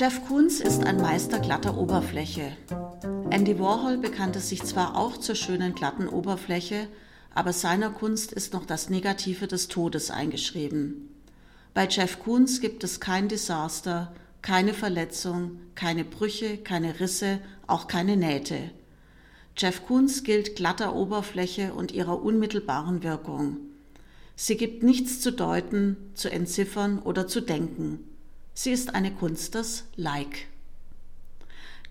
Jeff Koons ist ein Meister glatter Oberfläche. Andy Warhol bekannte sich zwar auch zur schönen glatten Oberfläche, aber seiner Kunst ist noch das Negative des Todes eingeschrieben. Bei Jeff Koons gibt es kein Desaster, keine Verletzung, keine Brüche, keine Risse, auch keine Nähte. Jeff Koons gilt glatter Oberfläche und ihrer unmittelbaren Wirkung. Sie gibt nichts zu deuten, zu entziffern oder zu denken. Sie ist eine Kunst des Like.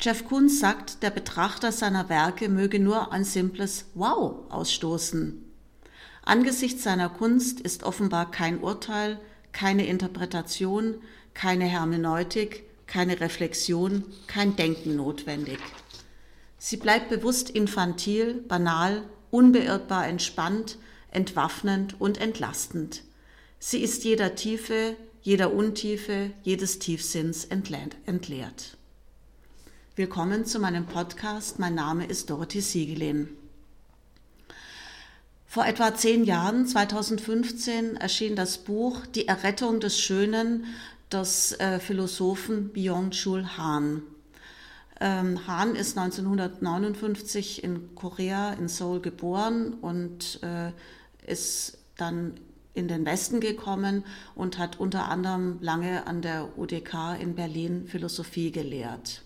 Jeff Koons sagt, der Betrachter seiner Werke möge nur ein simples Wow ausstoßen. Angesichts seiner Kunst ist offenbar kein Urteil, keine Interpretation, keine Hermeneutik, keine Reflexion, kein Denken notwendig. Sie bleibt bewusst infantil, banal, unbeirrbar entspannt, entwaffnend und entlastend. Sie ist jeder Tiefe, jeder Untiefe, jedes Tiefsinns entleert. Willkommen zu meinem Podcast. Mein Name ist Dorothee Siegelin. Vor etwa zehn Jahren, 2015, erschien das Buch Die Errettung des Schönen des äh, Philosophen Byung-Chul Han. Ähm, Han ist 1959 in Korea, in Seoul geboren und äh, ist dann in den Westen gekommen und hat unter anderem lange an der UDK in Berlin Philosophie gelehrt.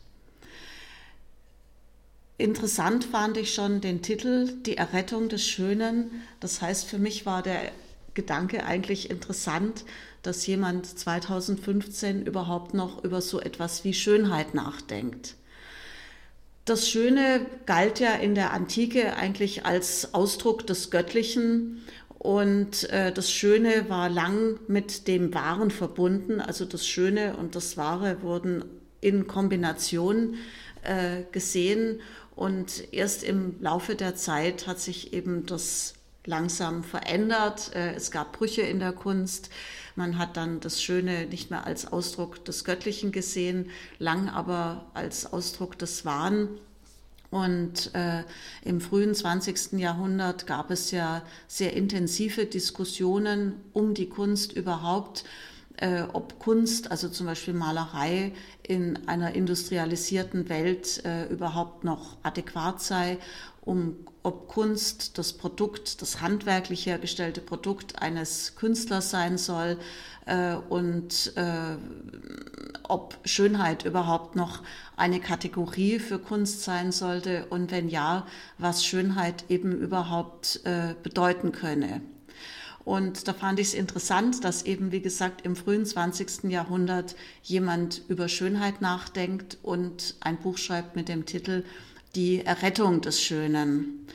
Interessant fand ich schon den Titel Die Errettung des Schönen. Das heißt, für mich war der Gedanke eigentlich interessant, dass jemand 2015 überhaupt noch über so etwas wie Schönheit nachdenkt. Das Schöne galt ja in der Antike eigentlich als Ausdruck des Göttlichen und äh, das Schöne war lang mit dem Wahren verbunden. Also das Schöne und das Wahre wurden in Kombination äh, gesehen und erst im Laufe der Zeit hat sich eben das langsam verändert. Äh, es gab Brüche in der Kunst. Man hat dann das Schöne nicht mehr als Ausdruck des Göttlichen gesehen, lang aber als Ausdruck des Wahn. Und äh, im frühen 20. Jahrhundert gab es ja sehr intensive Diskussionen um die Kunst überhaupt, äh, ob Kunst, also zum Beispiel Malerei, in einer industrialisierten Welt äh, überhaupt noch adäquat sei um ob Kunst das Produkt, das handwerklich hergestellte Produkt eines Künstlers sein soll äh, und äh, ob Schönheit überhaupt noch eine Kategorie für Kunst sein sollte und wenn ja, was Schönheit eben überhaupt äh, bedeuten könne. Und da fand ich es interessant, dass eben, wie gesagt, im frühen 20. Jahrhundert jemand über Schönheit nachdenkt und ein Buch schreibt mit dem Titel die Errettung des Schönen.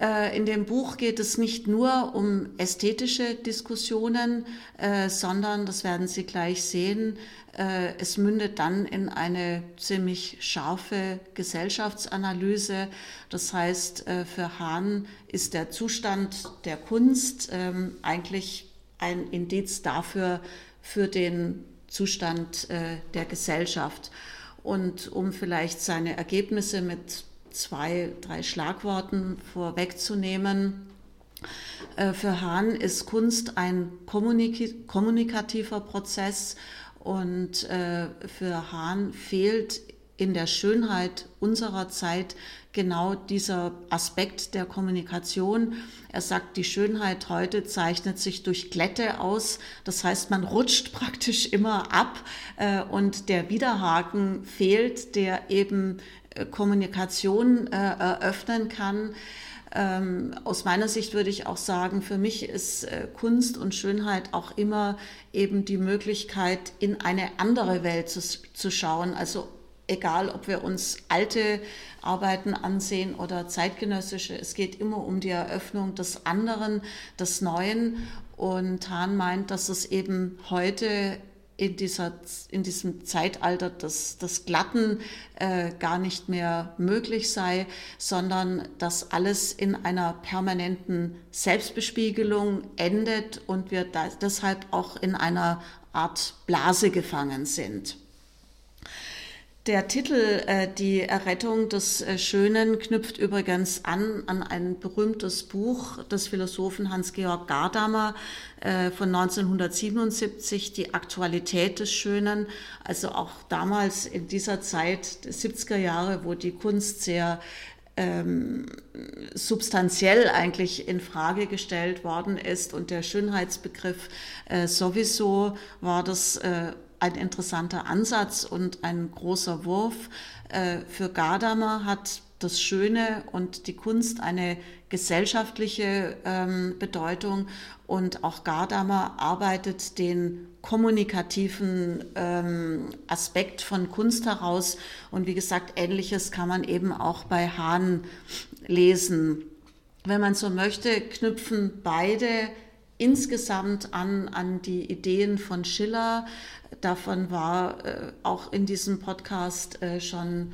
Äh, in dem Buch geht es nicht nur um ästhetische Diskussionen, äh, sondern, das werden Sie gleich sehen, äh, es mündet dann in eine ziemlich scharfe Gesellschaftsanalyse. Das heißt, für Hahn ist der Zustand der Kunst ähm, eigentlich ein Indiz dafür, für den Zustand der Gesellschaft. Und um vielleicht seine Ergebnisse mit zwei, drei Schlagworten vorwegzunehmen, äh, für Hahn ist Kunst ein kommunikativer Prozess. Und äh, für Hahn fehlt in der Schönheit unserer Zeit genau dieser Aspekt der Kommunikation. Er sagt, die Schönheit heute zeichnet sich durch Glätte aus. Das heißt, man rutscht praktisch immer ab äh, und der Widerhaken fehlt, der eben äh, Kommunikation äh, eröffnen kann. Ähm, aus meiner Sicht würde ich auch sagen, für mich ist äh, Kunst und Schönheit auch immer eben die Möglichkeit, in eine andere Welt zu, zu schauen, also egal ob wir uns alte Arbeiten ansehen oder zeitgenössische, es geht immer um die Eröffnung des anderen, des Neuen. Und Hahn meint, dass es eben heute in, dieser, in diesem Zeitalter des, des Glatten äh, gar nicht mehr möglich sei, sondern dass alles in einer permanenten Selbstbespiegelung endet und wir da, deshalb auch in einer Art Blase gefangen sind. Der Titel äh, Die Errettung des äh, Schönen knüpft übrigens an an ein berühmtes Buch des Philosophen Hans-Georg Gadamer äh, von 1977, Die Aktualität des Schönen. Also auch damals in dieser Zeit, der 70er Jahre, wo die Kunst sehr ähm, substanziell eigentlich in Frage gestellt worden ist und der Schönheitsbegriff äh, sowieso war das äh, ein interessanter Ansatz und ein großer Wurf. Äh, für Gadamer hat das Schöne und die Kunst eine gesellschaftliche ähm, Bedeutung und auch Gadamer arbeitet den kommunikativen ähm, Aspekt von Kunst heraus und wie gesagt, ähnliches kann man eben auch bei Hahn lesen. Wenn man so möchte, knüpfen beide insgesamt an, an die Ideen von Schiller. Davon war äh, auch in diesem Podcast äh, schon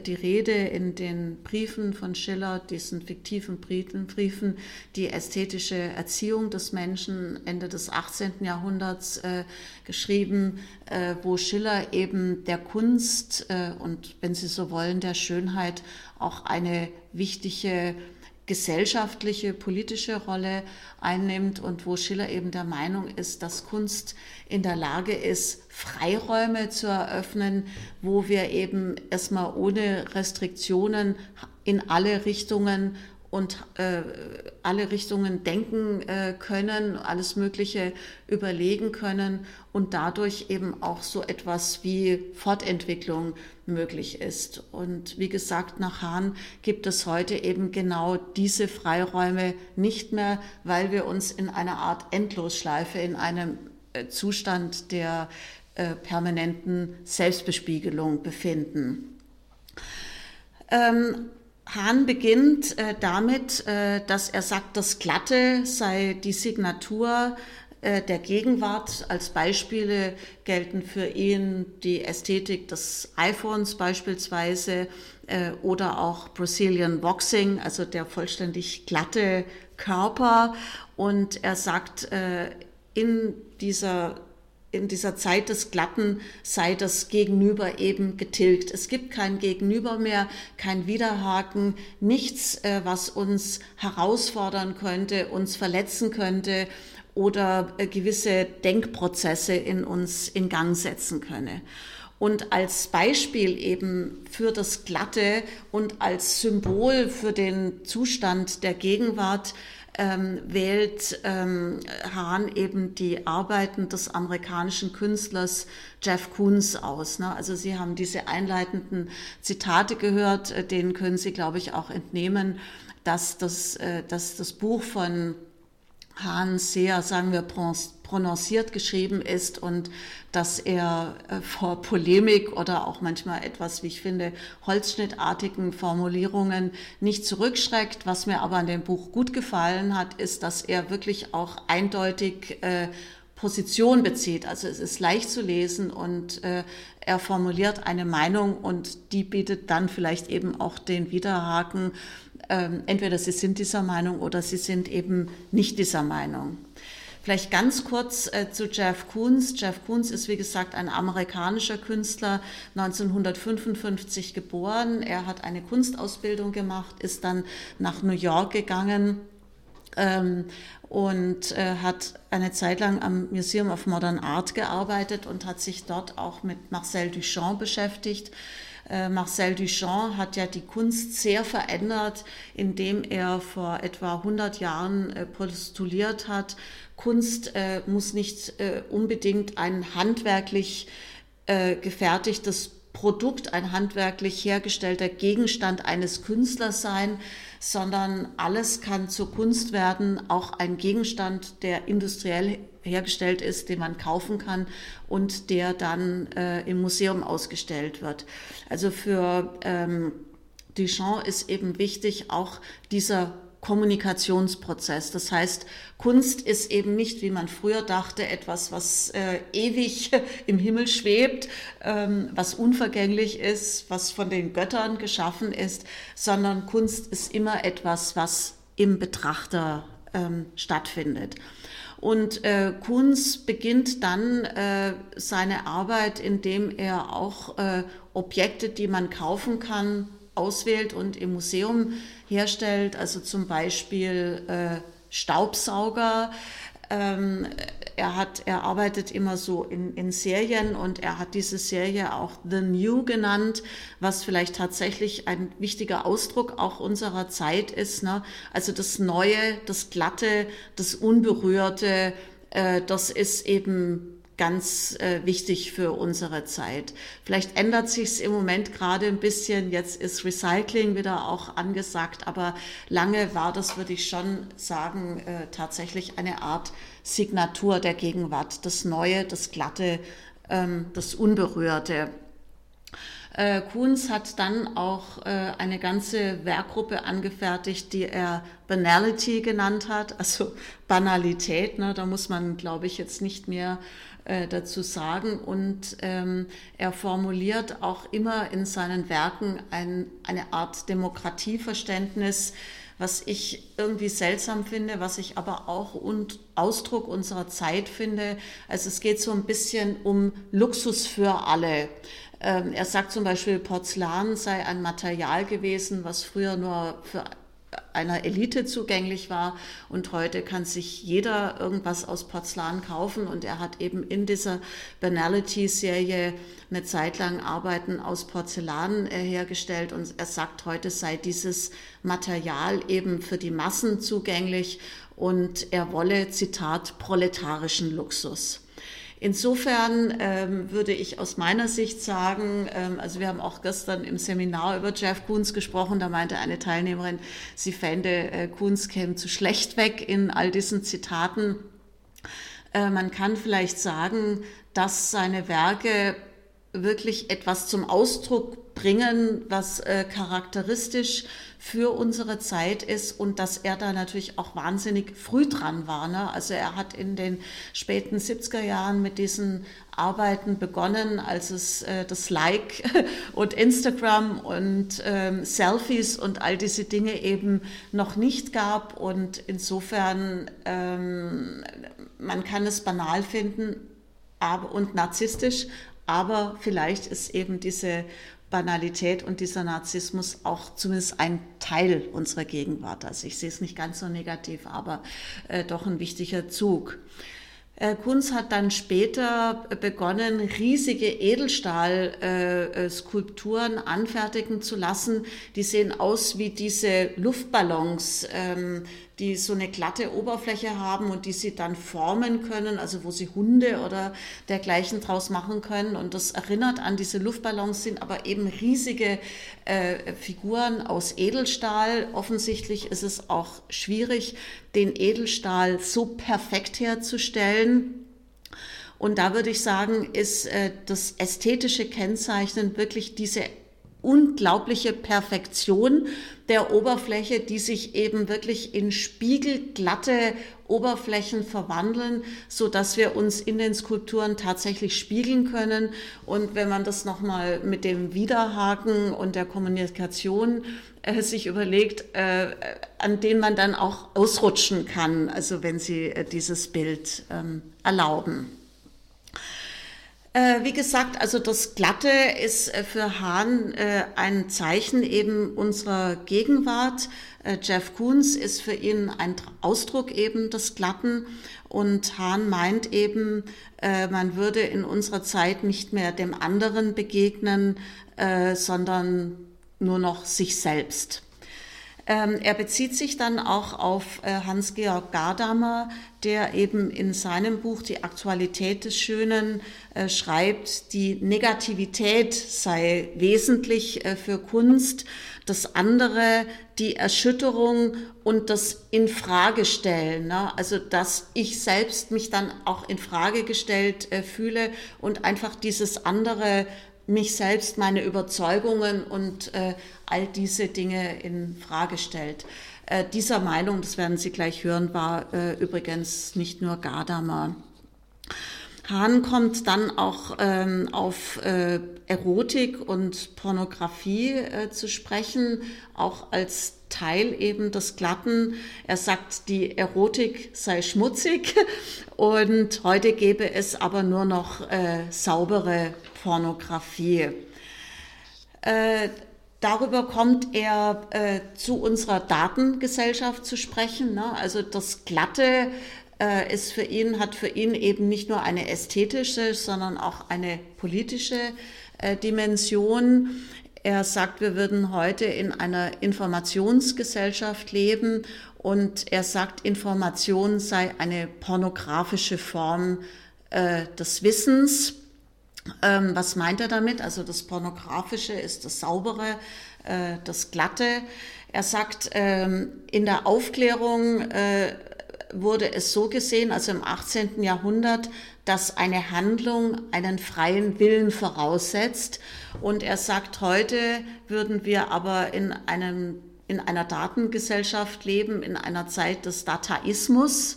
die Rede in den Briefen von Schiller, diesen fiktiven Briefen, die ästhetische Erziehung des Menschen Ende des 18. Jahrhunderts äh, geschrieben, äh, wo Schiller eben der Kunst äh, und, wenn Sie so wollen, der Schönheit auch eine wichtige gesellschaftliche, politische Rolle einnimmt und wo Schiller eben der Meinung ist, dass Kunst in der Lage ist, Freiräume zu eröffnen, wo wir eben erstmal ohne Restriktionen in alle Richtungen und äh, alle Richtungen denken äh, können, alles Mögliche überlegen können und dadurch eben auch so etwas wie Fortentwicklung möglich ist. Und wie gesagt, nach Hahn gibt es heute eben genau diese Freiräume nicht mehr, weil wir uns in einer Art Endlosschleife, in einem äh, Zustand der äh, permanenten Selbstbespiegelung befinden. Ähm, Hahn beginnt äh, damit, äh, dass er sagt, das Glatte sei die Signatur äh, der Gegenwart. Als Beispiele gelten für ihn die Ästhetik des iPhones beispielsweise äh, oder auch Brazilian Boxing, also der vollständig glatte Körper. Und er sagt, äh, in dieser in dieser Zeit des Glatten sei das Gegenüber eben getilgt. Es gibt kein Gegenüber mehr, kein Widerhaken, nichts, äh, was uns herausfordern könnte, uns verletzen könnte oder äh, gewisse Denkprozesse in uns in Gang setzen könne. Und als Beispiel eben für das Glatte und als Symbol für den Zustand der Gegenwart ähm, wählt ähm, Hahn eben die Arbeiten des amerikanischen Künstlers Jeff Koons aus. Ne? Also Sie haben diese einleitenden Zitate gehört, äh, denen können Sie, glaube ich, auch entnehmen, dass das, äh, dass das Buch von Hahn sehr, sagen wir, prononciert geschrieben ist und dass er äh, vor Polemik oder auch manchmal etwas, wie ich finde, holzschnittartigen Formulierungen nicht zurückschreckt. Was mir aber an dem Buch gut gefallen hat, ist, dass er wirklich auch eindeutig äh, Position bezieht. Also es ist leicht zu lesen und äh, er formuliert eine Meinung und die bietet dann vielleicht eben auch den Widerhaken. Ähm, entweder sie sind dieser Meinung oder sie sind eben nicht dieser Meinung. Vielleicht ganz kurz äh, zu Jeff Koons. Jeff Koons ist, wie gesagt, ein amerikanischer Künstler, 1955 geboren. Er hat eine Kunstausbildung gemacht, ist dann nach New York gegangen ähm, und äh, hat eine Zeit lang am Museum of Modern Art gearbeitet und hat sich dort auch mit Marcel Duchamp beschäftigt. Äh, Marcel Duchamp hat ja die Kunst sehr verändert, indem er vor etwa 100 Jahren äh, postuliert hat, Kunst äh, muss nicht unbedingt ein handwerklich gefertigtes Produkt, ein handwerklich hergestellter Gegenstand eines Künstlers sein, sondern alles kann zur Kunst werden, auch ein Gegenstand, der industriell hergestellt ist, den man kaufen kann und der dann äh, im Museum ausgestellt wird. Also für ähm, Duchamp ist eben wichtig auch dieser Kommunikationsprozess. Das heißt, Kunst ist eben nicht, wie man früher dachte, etwas, was äh, ewig im Himmel schwebt, ähm, was unvergänglich ist, was von den Göttern geschaffen ist, sondern Kunst ist immer etwas, was im Betrachter ähm, stattfindet. Und äh, Kunz beginnt dann äh, seine Arbeit, indem er auch äh, Objekte, die man kaufen kann, auswählt und im Museum herstellt. Also zum Beispiel äh, Staubsauger. Ähm, er, hat, er arbeitet immer so in, in Serien und er hat diese Serie auch The New genannt, was vielleicht tatsächlich ein wichtiger Ausdruck auch unserer Zeit ist. Ne? Also das Neue, das Glatte, das Unberührte, äh, das ist eben ganz äh, wichtig für unsere Zeit. Vielleicht ändert sich es im Moment gerade ein bisschen. Jetzt ist Recycling wieder auch angesagt, aber lange war das, würde ich schon sagen, äh, tatsächlich eine Art Signatur der Gegenwart. Das Neue, das Glatte, ähm, das Unberührte. Äh, Kunz hat dann auch äh, eine ganze Werkgruppe angefertigt, die er Banality genannt hat, also Banalität. Ne? Da muss man, glaube ich, jetzt nicht mehr äh, dazu sagen. Und ähm, er formuliert auch immer in seinen Werken ein, eine Art Demokratieverständnis, was ich irgendwie seltsam finde, was ich aber auch und Ausdruck unserer Zeit finde. Also es geht so ein bisschen um Luxus für alle. Ähm, er sagt zum Beispiel, Porzellan sei ein Material gewesen, was früher nur für einer Elite zugänglich war. Und heute kann sich jeder irgendwas aus Porzellan kaufen. Und er hat eben in dieser Banality-Serie eine Zeit lang Arbeiten aus Porzellan äh, hergestellt. Und er sagt, heute sei dieses Material eben für die Massen zugänglich. Und er wolle, Zitat, proletarischen Luxus. Insofern ähm, würde ich aus meiner Sicht sagen, ähm, also wir haben auch gestern im Seminar über Jeff Koons gesprochen, da meinte eine Teilnehmerin, sie fände, äh, Koons käme zu schlecht weg in all diesen Zitaten. Äh, man kann vielleicht sagen, dass seine Werke wirklich etwas zum Ausdruck bringen, was äh, charakteristisch für unsere Zeit ist und dass er da natürlich auch wahnsinnig früh dran war. Ne? Also er hat in den späten 70er Jahren mit diesen Arbeiten begonnen, als es äh, das Like und Instagram und ähm, Selfies und all diese Dinge eben noch nicht gab. Und insofern, ähm, man kann es banal finden aber, und narzisstisch, aber vielleicht ist eben diese Banalität und dieser Narzissmus auch zumindest ein Teil unserer Gegenwart. Also ich sehe es nicht ganz so negativ, aber äh, doch ein wichtiger Zug. Äh, Kunz hat dann später begonnen, riesige Edelstahlskulpturen äh, anfertigen zu lassen. Die sehen aus wie diese Luftballons, ähm, die so eine glatte Oberfläche haben und die sie dann formen können, also wo sie Hunde oder dergleichen draus machen können. Und das erinnert an diese Luftballons, sind aber eben riesige äh, Figuren aus Edelstahl. Offensichtlich ist es auch schwierig, den Edelstahl so perfekt herzustellen. Und da würde ich sagen, ist äh, das ästhetische Kennzeichnen wirklich diese unglaubliche Perfektion der Oberfläche, die sich eben wirklich in spiegelglatte Oberflächen verwandeln, so dass wir uns in den Skulpturen tatsächlich spiegeln können. Und wenn man das nochmal mit dem Widerhaken und der Kommunikation äh, sich überlegt, äh, an denen man dann auch ausrutschen kann, also wenn Sie äh, dieses Bild ähm, erlauben. Äh, wie gesagt, also das Glatte ist äh, für Hahn äh, ein Zeichen eben unserer Gegenwart. Jeff Koons ist für ihn ein Ausdruck eben des Glatten und Hahn meint eben, man würde in unserer Zeit nicht mehr dem anderen begegnen, sondern nur noch sich selbst. Ähm, er bezieht sich dann auch auf äh, Hans-Georg Gadamer, der eben in seinem Buch Die Aktualität des Schönen äh, schreibt, die Negativität sei wesentlich äh, für Kunst, das andere die Erschütterung und das Infragestellen, ne? also dass ich selbst mich dann auch in Frage gestellt fühle und einfach dieses andere mich selbst, meine Überzeugungen und äh, all diese Dinge in Frage stellt. Äh, dieser Meinung, das werden Sie gleich hören, war äh, übrigens nicht nur Gadamer. Hahn kommt dann auch ähm, auf äh, Erotik und Pornografie äh, zu sprechen, auch als Teil eben des Glatten. Er sagt, die Erotik sei schmutzig und heute gäbe es aber nur noch äh, saubere Pornografie. Äh, darüber kommt er äh, zu unserer Datengesellschaft zu sprechen. Ne? Also das Glatte äh, ist für ihn, hat für ihn eben nicht nur eine ästhetische, sondern auch eine politische Dimension. Er sagt, wir würden heute in einer Informationsgesellschaft leben und er sagt, Information sei eine pornografische Form äh, des Wissens. Ähm, was meint er damit? Also das Pornografische ist das Saubere, äh, das Glatte. Er sagt, ähm, in der Aufklärung äh, wurde es so gesehen, also im 18. Jahrhundert, dass eine Handlung einen freien Willen voraussetzt. Und er sagt, heute würden wir aber in, einem, in einer Datengesellschaft leben, in einer Zeit des Dataismus.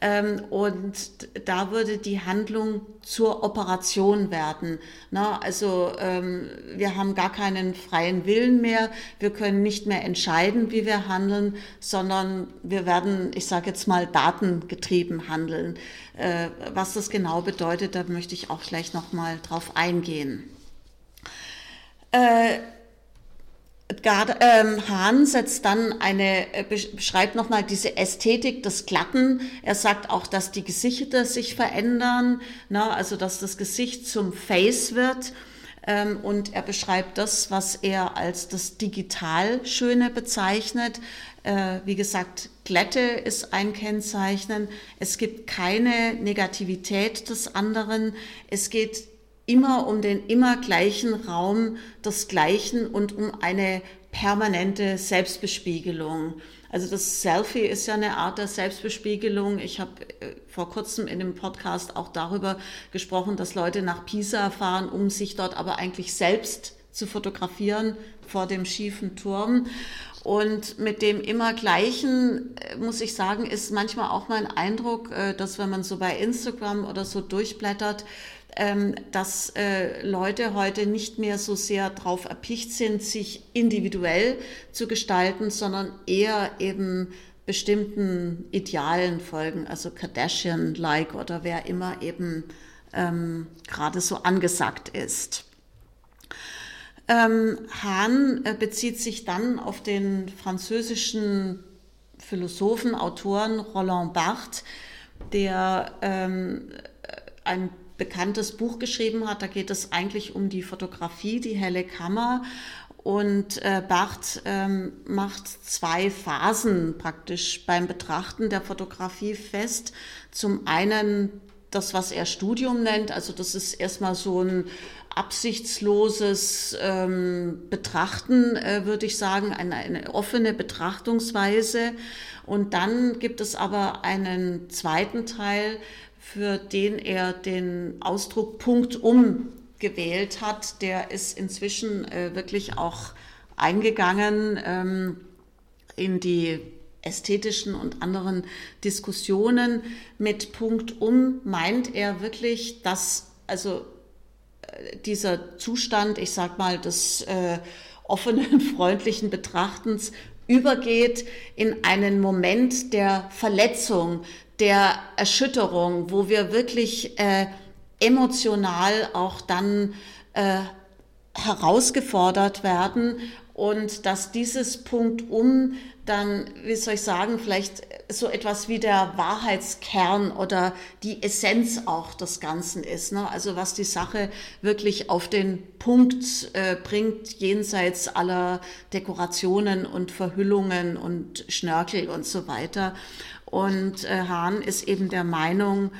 Ähm, und da würde die Handlung zur Operation werden. Na, also ähm, wir haben gar keinen freien Willen mehr. Wir können nicht mehr entscheiden, wie wir handeln, sondern wir werden, ich sage jetzt mal, datengetrieben handeln. Äh, was das genau bedeutet, da möchte ich auch gleich noch mal drauf eingehen. Äh, Gard, ähm, Hahn setzt dann eine, äh, beschreibt nochmal diese Ästhetik des Glatten. Er sagt auch, dass die Gesichter sich verändern, na, also dass das Gesicht zum Face wird. Ähm, und er beschreibt das, was er als das digital Schöne bezeichnet. Äh, wie gesagt, Glätte ist ein Kennzeichnen. Es gibt keine Negativität des anderen. Es geht immer um den immer gleichen Raum des Gleichen und um eine permanente Selbstbespiegelung. Also das Selfie ist ja eine Art der Selbstbespiegelung. Ich habe äh, vor kurzem in dem Podcast auch darüber gesprochen, dass Leute nach Pisa fahren, um sich dort aber eigentlich selbst zu fotografieren vor dem schiefen Turm. Und mit dem immer gleichen, äh, muss ich sagen, ist manchmal auch mein Eindruck, äh, dass wenn man so bei Instagram oder so durchblättert, ähm, dass äh, Leute heute nicht mehr so sehr darauf erpicht sind, sich individuell zu gestalten, sondern eher eben bestimmten Idealen folgen, also Kardashian-like oder wer immer eben ähm, gerade so angesagt ist. Ähm, Hahn äh, bezieht sich dann auf den französischen Philosophen, Autoren Roland Barthes, der ähm, ein bekanntes Buch geschrieben hat. Da geht es eigentlich um die Fotografie, die helle Kammer. Und äh, Barth ähm, macht zwei Phasen praktisch beim Betrachten der Fotografie fest. Zum einen das, was er Studium nennt, also das ist erstmal so ein absichtsloses ähm, Betrachten, äh, würde ich sagen, eine, eine offene Betrachtungsweise. Und dann gibt es aber einen zweiten Teil, für den er den Ausdruck punktum gewählt hat, der ist inzwischen äh, wirklich auch eingegangen ähm, in die ästhetischen und anderen Diskussionen. Mit punktum meint er wirklich, dass also äh, dieser Zustand, ich sag mal, des äh, offenen, freundlichen Betrachtens übergeht in einen Moment der Verletzung, der Erschütterung, wo wir wirklich äh, emotional auch dann äh, herausgefordert werden und dass dieses Punkt um dann, wie soll ich sagen, vielleicht so etwas wie der Wahrheitskern oder die Essenz auch des Ganzen ist. Ne? Also was die Sache wirklich auf den Punkt äh, bringt, jenseits aller Dekorationen und Verhüllungen und Schnörkel und so weiter. Und äh, Hahn ist eben der Meinung,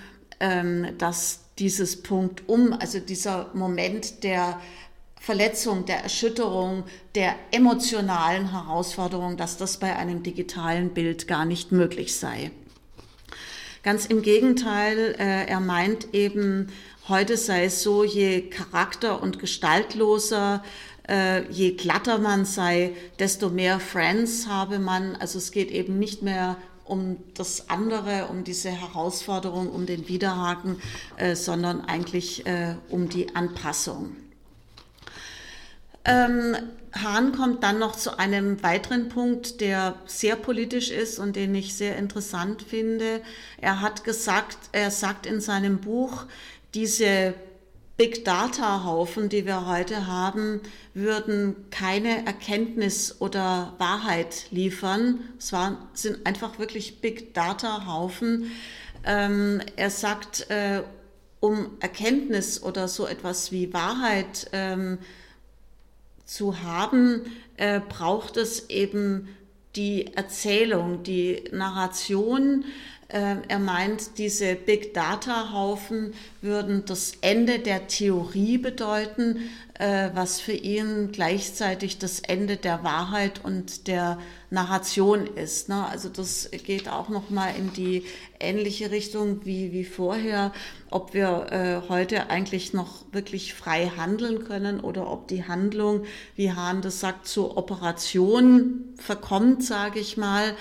ähm, dass dieses Punkt um, also dieser Moment der Verletzung, der Erschütterung, der emotionalen Herausforderung, dass das bei einem digitalen Bild gar nicht möglich sei. Ganz im Gegenteil, äh, er meint eben, heute sei es so, je charakter- und gestaltloser, äh, je glatter man sei, desto mehr Friends habe man. Also es geht eben nicht mehr um das andere, um diese Herausforderung, um den Widerhaken, äh, sondern eigentlich äh, um die Anpassung. Ähm, Hahn kommt dann noch zu einem weiteren Punkt, der sehr politisch ist und den ich sehr interessant finde. Er hat gesagt, er sagt in seinem Buch, diese Big Data-Haufen, die wir heute haben, würden keine Erkenntnis oder Wahrheit liefern. Es waren, sind einfach wirklich Big Data-Haufen. Ähm, er sagt, äh, um Erkenntnis oder so etwas wie Wahrheit ähm, zu haben, äh, braucht es eben die Erzählung, die Narration, er meint, diese Big Data-Haufen würden das Ende der Theorie bedeuten, äh, was für ihn gleichzeitig das Ende der Wahrheit und der Narration ist. Ne? Also das geht auch noch mal in die ähnliche Richtung wie, wie vorher, ob wir äh, heute eigentlich noch wirklich frei handeln können oder ob die Handlung, wie Hahn das sagt, zur Operation verkommt, sage ich mal.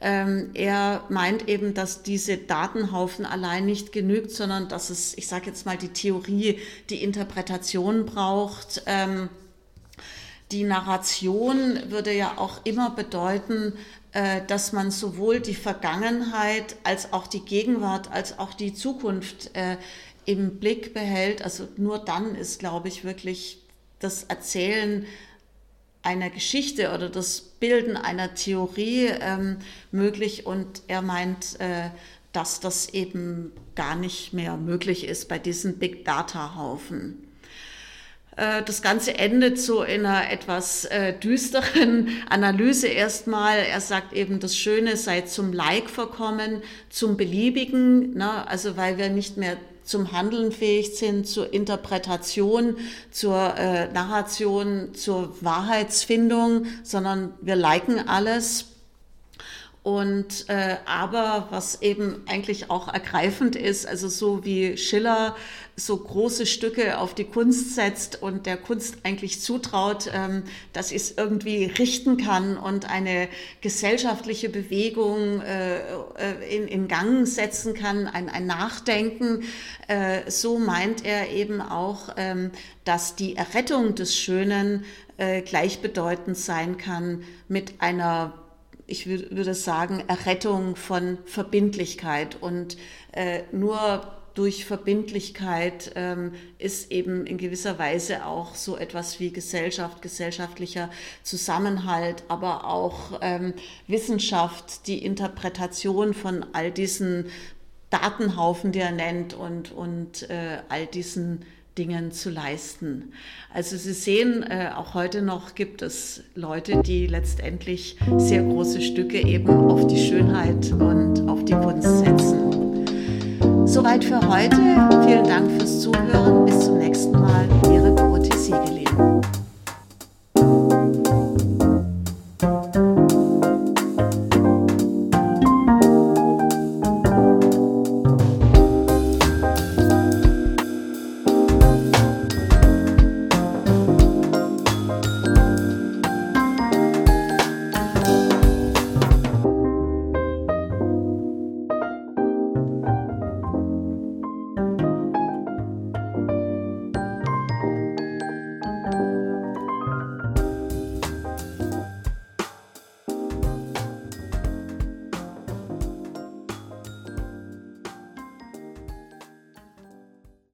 Ähm, er meint eben, dass diese Datenhaufen allein nicht genügt, sondern dass es, ich sage jetzt mal, die Theorie, die Interpretation braucht. Ähm, die Narration würde ja auch immer bedeuten, äh, dass man sowohl die Vergangenheit als auch die Gegenwart als auch die Zukunft äh, im Blick behält. Also nur dann ist, glaube ich, wirklich das Erzählen einer Geschichte oder das Bilden einer Theorie ähm, möglich und er meint, äh, dass das eben gar nicht mehr möglich ist bei diesen Big Data Haufen. Äh, das Ganze endet so in einer etwas äh, düsteren Analyse erstmal. Er sagt eben, das Schöne sei zum Like verkommen, zum Beliebigen, ne? also weil wir nicht mehr zum Handeln fähig sind, zur Interpretation, zur äh, Narration, zur Wahrheitsfindung, sondern wir liken alles. Und äh, aber was eben eigentlich auch ergreifend ist, also so wie Schiller so große Stücke auf die Kunst setzt und der Kunst eigentlich zutraut, ähm, dass es irgendwie richten kann und eine gesellschaftliche Bewegung äh, äh, in, in Gang setzen kann, ein, ein Nachdenken. Äh, so meint er eben auch, ähm, dass die Errettung des Schönen äh, gleichbedeutend sein kann mit einer ich würde sagen, Errettung von Verbindlichkeit. Und äh, nur durch Verbindlichkeit ähm, ist eben in gewisser Weise auch so etwas wie Gesellschaft, gesellschaftlicher Zusammenhalt, aber auch ähm, Wissenschaft, die Interpretation von all diesen Datenhaufen, die er nennt und, und äh, all diesen Dingen zu leisten. Also Sie sehen, äh, auch heute noch gibt es Leute, die letztendlich sehr große Stücke eben auf die Schönheit und auf die Kunst setzen. Soweit für heute. Vielen Dank fürs Zuhören.